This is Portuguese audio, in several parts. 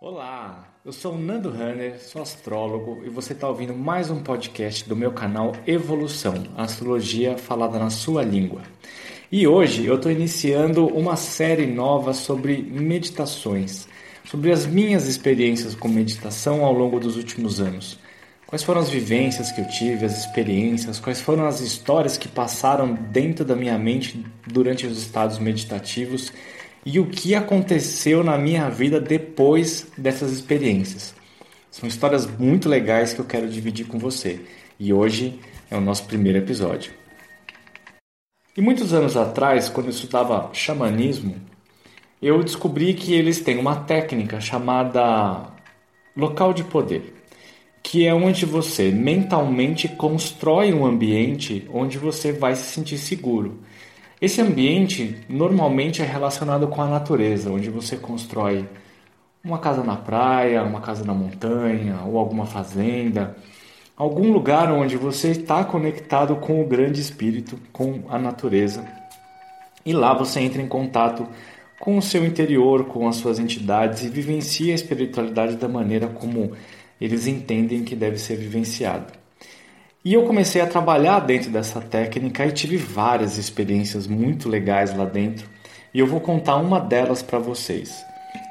Olá, eu sou o Nando Hanner, sou astrólogo e você está ouvindo mais um podcast do meu canal Evolução, Astrologia falada na sua língua. E hoje eu estou iniciando uma série nova sobre meditações, sobre as minhas experiências com meditação ao longo dos últimos anos. Quais foram as vivências que eu tive, as experiências, quais foram as histórias que passaram dentro da minha mente durante os estados meditativos e o que aconteceu na minha vida depois dessas experiências. São histórias muito legais que eu quero dividir com você e hoje é o nosso primeiro episódio. E muitos anos atrás, quando eu estudava xamanismo, eu descobri que eles têm uma técnica chamada local de poder, que é onde você mentalmente constrói um ambiente onde você vai se sentir seguro. Esse ambiente normalmente é relacionado com a natureza, onde você constrói uma casa na praia, uma casa na montanha ou alguma fazenda, algum lugar onde você está conectado com o grande espírito, com a natureza. E lá você entra em contato com o seu interior, com as suas entidades e vivencia a espiritualidade da maneira como eles entendem que deve ser vivenciado. E eu comecei a trabalhar dentro dessa técnica e tive várias experiências muito legais lá dentro, e eu vou contar uma delas para vocês.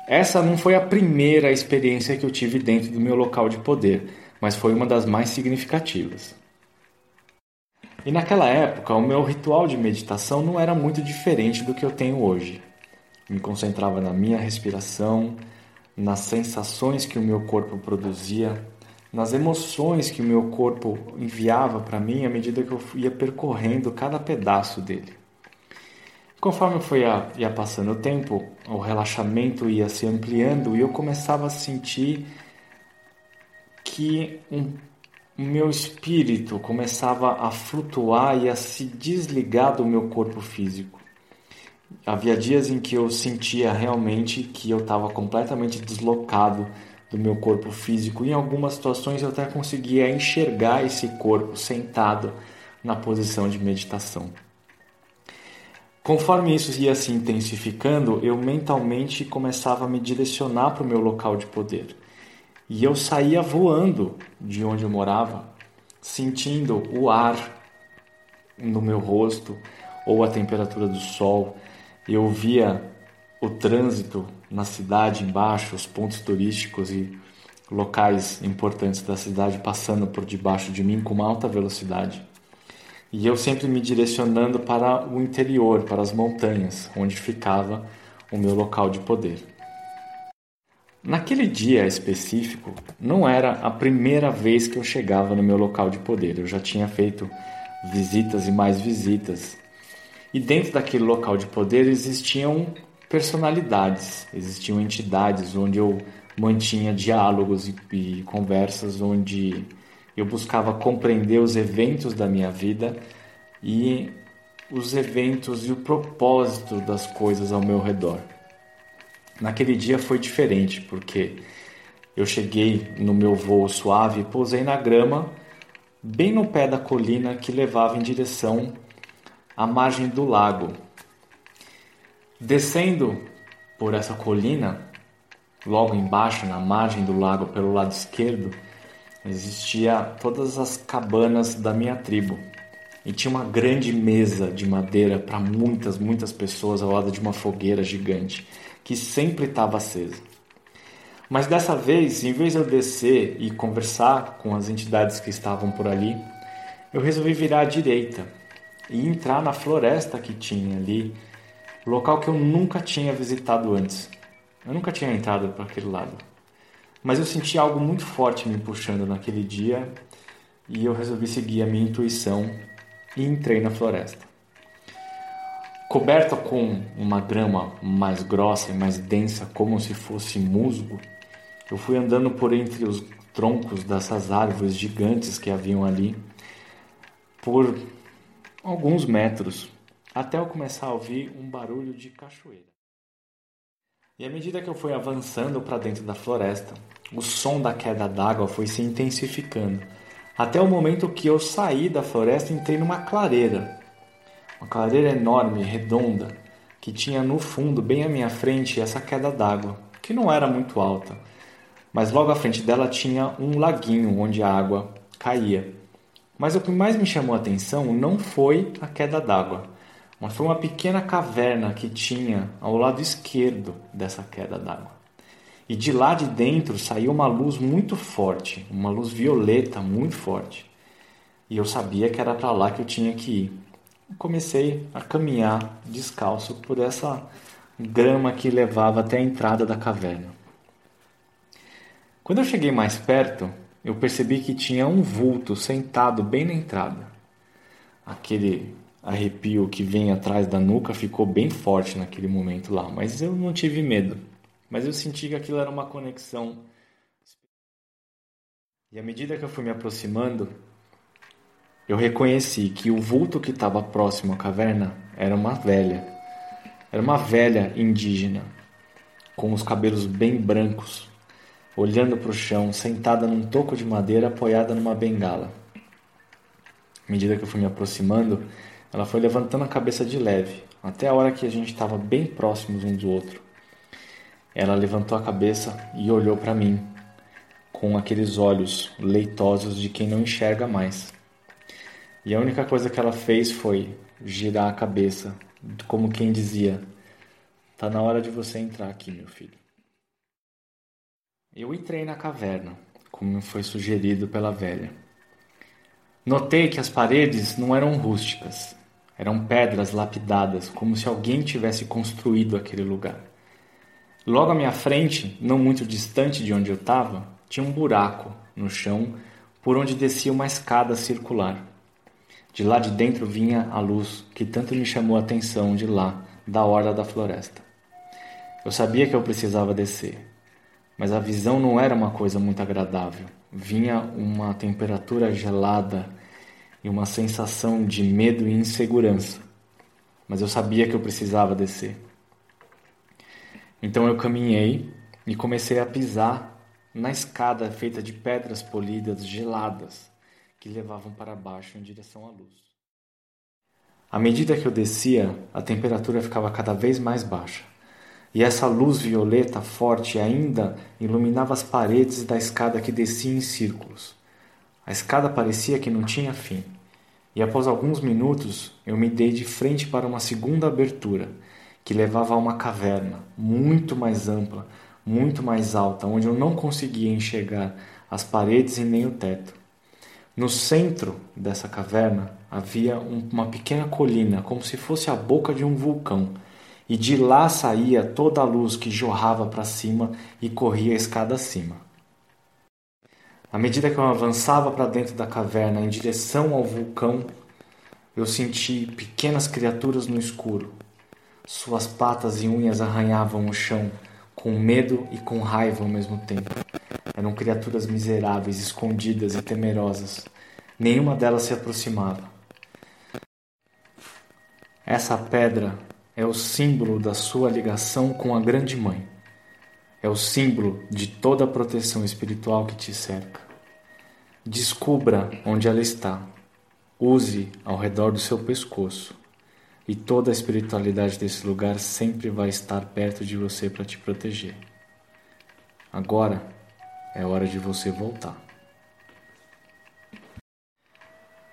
Essa não foi a primeira experiência que eu tive dentro do meu local de poder, mas foi uma das mais significativas. E naquela época, o meu ritual de meditação não era muito diferente do que eu tenho hoje. Me concentrava na minha respiração, nas sensações que o meu corpo produzia, nas emoções que o meu corpo enviava para mim à medida que eu ia percorrendo cada pedaço dele. Conforme foi ia, ia passando o tempo, o relaxamento ia se ampliando e eu começava a sentir que um, o meu espírito começava a flutuar e a se desligar do meu corpo físico. Havia dias em que eu sentia realmente que eu estava completamente deslocado do meu corpo físico. Em algumas situações eu até conseguia enxergar esse corpo sentado na posição de meditação. Conforme isso ia se intensificando, eu mentalmente começava a me direcionar para o meu local de poder. E eu saía voando de onde eu morava, sentindo o ar no meu rosto ou a temperatura do sol. Eu via o trânsito na cidade embaixo, os pontos turísticos e locais importantes da cidade passando por debaixo de mim com uma alta velocidade. E eu sempre me direcionando para o interior, para as montanhas, onde ficava o meu local de poder. Naquele dia específico, não era a primeira vez que eu chegava no meu local de poder. Eu já tinha feito visitas e mais visitas. E dentro daquele local de poder existiam personalidades, existiam entidades onde eu mantinha diálogos e, e conversas onde eu buscava compreender os eventos da minha vida e os eventos e o propósito das coisas ao meu redor. Naquele dia foi diferente, porque eu cheguei no meu voo suave pousei na grama, bem no pé da colina que levava em direção à margem do lago, Descendo por essa colina, logo embaixo, na margem do lago, pelo lado esquerdo, existia todas as cabanas da minha tribo. E tinha uma grande mesa de madeira para muitas, muitas pessoas ao lado de uma fogueira gigante, que sempre estava acesa. Mas dessa vez, em vez de eu descer e conversar com as entidades que estavam por ali, eu resolvi virar à direita e entrar na floresta que tinha ali local que eu nunca tinha visitado antes. Eu nunca tinha entrado para aquele lado. Mas eu senti algo muito forte me puxando naquele dia e eu resolvi seguir a minha intuição e entrei na floresta. Coberta com uma grama mais grossa e mais densa, como se fosse musgo, eu fui andando por entre os troncos dessas árvores gigantes que haviam ali por alguns metros até eu começar a ouvir um barulho de cachoeira. E à medida que eu fui avançando para dentro da floresta, o som da queda d'água foi se intensificando, até o momento que eu saí da floresta e entrei numa clareira. Uma clareira enorme, redonda, que tinha no fundo, bem à minha frente, essa queda d'água, que não era muito alta, mas logo à frente dela tinha um laguinho onde a água caía. Mas o que mais me chamou a atenção não foi a queda d'água, mas foi uma pequena caverna que tinha ao lado esquerdo dessa queda d'água. E de lá de dentro saiu uma luz muito forte, uma luz violeta muito forte. E eu sabia que era para lá que eu tinha que ir. Comecei a caminhar descalço por essa grama que levava até a entrada da caverna. Quando eu cheguei mais perto, eu percebi que tinha um vulto sentado bem na entrada. Aquele arrepio que vem atrás da nuca ficou bem forte naquele momento lá, mas eu não tive medo. Mas eu senti que aquilo era uma conexão. E à medida que eu fui me aproximando, eu reconheci que o vulto que estava próximo à caverna era uma velha. Era uma velha indígena, com os cabelos bem brancos, olhando para o chão, sentada num toco de madeira apoiada numa bengala. À medida que eu fui me aproximando, ela foi levantando a cabeça de leve, até a hora que a gente estava bem próximos um do outro. Ela levantou a cabeça e olhou para mim, com aqueles olhos leitosos de quem não enxerga mais. E a única coisa que ela fez foi girar a cabeça, como quem dizia: Tá na hora de você entrar aqui, meu filho. Eu entrei na caverna, como foi sugerido pela velha. Notei que as paredes não eram rústicas, eram pedras lapidadas, como se alguém tivesse construído aquele lugar. Logo à minha frente, não muito distante de onde eu estava, tinha um buraco no chão por onde descia uma escada circular. De lá de dentro vinha a luz que tanto me chamou a atenção de lá, da orla da floresta. Eu sabia que eu precisava descer, mas a visão não era uma coisa muito agradável. Vinha uma temperatura gelada e uma sensação de medo e insegurança. Mas eu sabia que eu precisava descer. Então eu caminhei e comecei a pisar na escada feita de pedras polidas geladas que levavam para baixo em direção à luz. À medida que eu descia, a temperatura ficava cada vez mais baixa, e essa luz violeta forte ainda iluminava as paredes da escada que descia em círculos. A escada parecia que não tinha fim, e após alguns minutos eu me dei de frente para uma segunda abertura, que levava a uma caverna muito mais ampla, muito mais alta, onde eu não conseguia enxergar as paredes e nem o teto. No centro dessa caverna havia uma pequena colina, como se fosse a boca de um vulcão, e de lá saía toda a luz que jorrava para cima e corria a escada acima. À medida que eu avançava para dentro da caverna em direção ao vulcão, eu senti pequenas criaturas no escuro. Suas patas e unhas arranhavam o chão, com medo e com raiva ao mesmo tempo. Eram criaturas miseráveis, escondidas e temerosas. Nenhuma delas se aproximava. Essa pedra é o símbolo da sua ligação com a Grande Mãe. É o símbolo de toda a proteção espiritual que te cerca. Descubra onde ela está. Use ao redor do seu pescoço. E toda a espiritualidade desse lugar sempre vai estar perto de você para te proteger. Agora é hora de você voltar.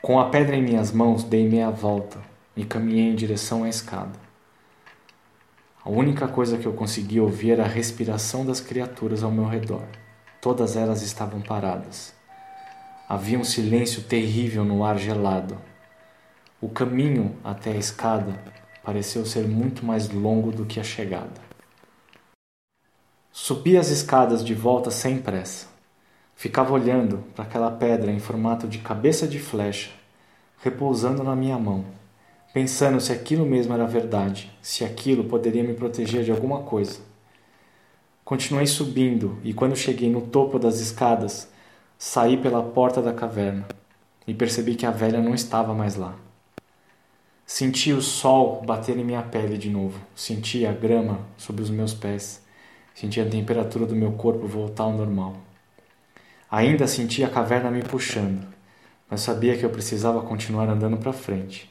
Com a pedra em minhas mãos, dei meia volta e caminhei em direção à escada. A única coisa que eu conseguia ouvir era a respiração das criaturas ao meu redor. Todas elas estavam paradas. Havia um silêncio terrível no ar gelado. O caminho até a escada pareceu ser muito mais longo do que a chegada. Subi as escadas de volta sem pressa. Ficava olhando para aquela pedra em formato de cabeça de flecha, repousando na minha mão, pensando se aquilo mesmo era verdade, se aquilo poderia me proteger de alguma coisa. Continuei subindo e quando cheguei no topo das escadas, saí pela porta da caverna e percebi que a velha não estava mais lá. Senti o sol bater em minha pele de novo. Senti a grama sob os meus pés. Senti a temperatura do meu corpo voltar ao normal. Ainda senti a caverna me puxando, mas sabia que eu precisava continuar andando para frente.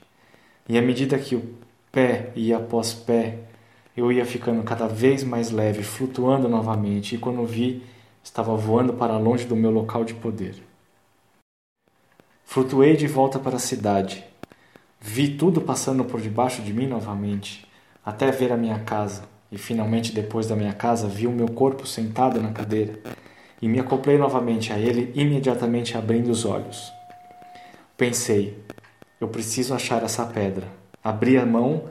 E à medida que o pé ia após pé, eu ia ficando cada vez mais leve, flutuando novamente, e quando vi, estava voando para longe do meu local de poder. Flutuei de volta para a cidade. Vi tudo passando por debaixo de mim novamente, até ver a minha casa, e finalmente, depois da minha casa, vi o meu corpo sentado na cadeira e me acoplei novamente a ele, imediatamente abrindo os olhos. Pensei, eu preciso achar essa pedra. Abri a mão,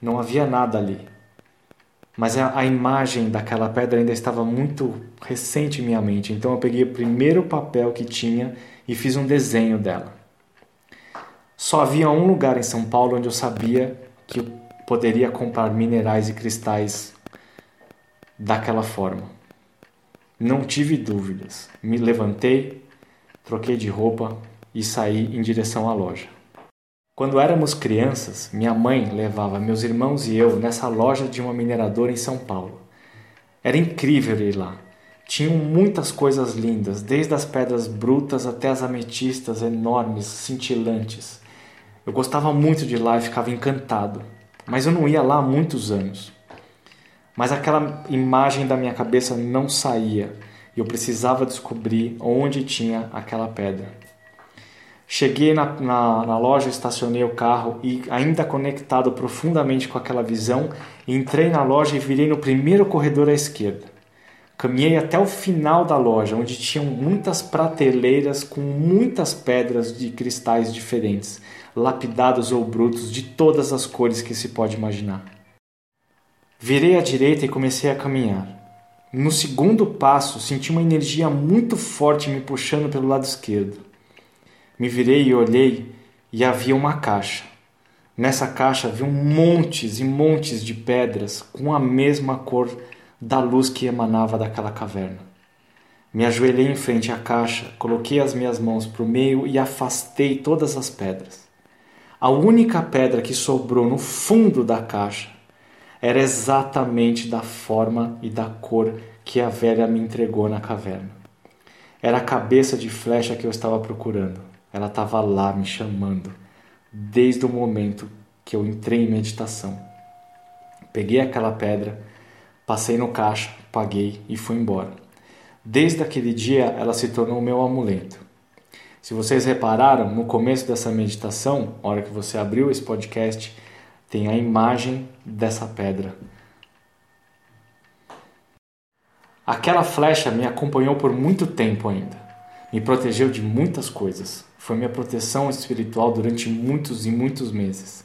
não havia nada ali. Mas a, a imagem daquela pedra ainda estava muito recente em minha mente, então eu peguei o primeiro papel que tinha e fiz um desenho dela. Só havia um lugar em São Paulo onde eu sabia que eu poderia comprar minerais e cristais daquela forma. Não tive dúvidas. Me levantei, troquei de roupa e saí em direção à loja. Quando éramos crianças, minha mãe levava meus irmãos e eu nessa loja de uma mineradora em São Paulo. Era incrível ir lá. Tinham muitas coisas lindas, desde as pedras brutas até as ametistas enormes, cintilantes. Eu gostava muito de lá e ficava encantado, mas eu não ia lá há muitos anos. Mas aquela imagem da minha cabeça não saía e eu precisava descobrir onde tinha aquela pedra. Cheguei na, na, na, loja, estacionei o carro e, ainda conectado profundamente com aquela visão, entrei na loja e virei no primeiro corredor à esquerda. Caminhei até o final da loja, onde tinham muitas prateleiras com muitas pedras de cristais diferentes, lapidados ou brutos, de todas as cores que se pode imaginar. Virei à direita e comecei a caminhar. No segundo passo, senti uma energia muito forte me puxando pelo lado esquerdo. Me virei e olhei e havia uma caixa. Nessa caixa havia montes e montes de pedras com a mesma cor da luz que emanava daquela caverna. Me ajoelhei em frente à caixa, coloquei as minhas mãos para o meio e afastei todas as pedras. A única pedra que sobrou no fundo da caixa era exatamente da forma e da cor que a velha me entregou na caverna. Era a cabeça de flecha que eu estava procurando. Ela estava lá me chamando, desde o momento que eu entrei em meditação. Peguei aquela pedra, passei no caixa, paguei e fui embora. Desde aquele dia, ela se tornou meu amuleto. Se vocês repararam, no começo dessa meditação, na hora que você abriu esse podcast, tem a imagem dessa pedra. Aquela flecha me acompanhou por muito tempo ainda. Me protegeu de muitas coisas. Foi minha proteção espiritual durante muitos e muitos meses.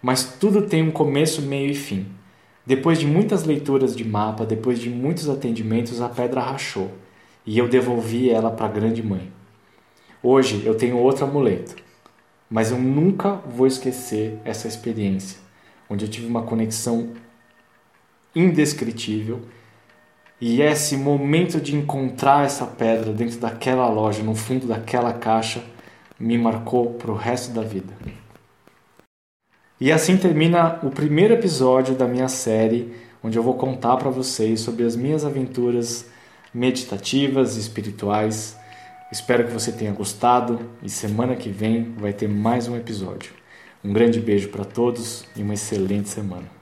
Mas tudo tem um começo, meio e fim. Depois de muitas leituras de mapa, depois de muitos atendimentos, a pedra rachou e eu devolvi ela para a grande mãe. Hoje eu tenho outro amuleto, mas eu nunca vou esquecer essa experiência, onde eu tive uma conexão indescritível e esse momento de encontrar essa pedra dentro daquela loja, no fundo daquela caixa, me marcou para o resto da vida. E assim termina o primeiro episódio da minha série, onde eu vou contar para vocês sobre as minhas aventuras meditativas e espirituais Espero que você tenha gostado e semana que vem vai ter mais um episódio. Um grande beijo para todos e uma excelente semana.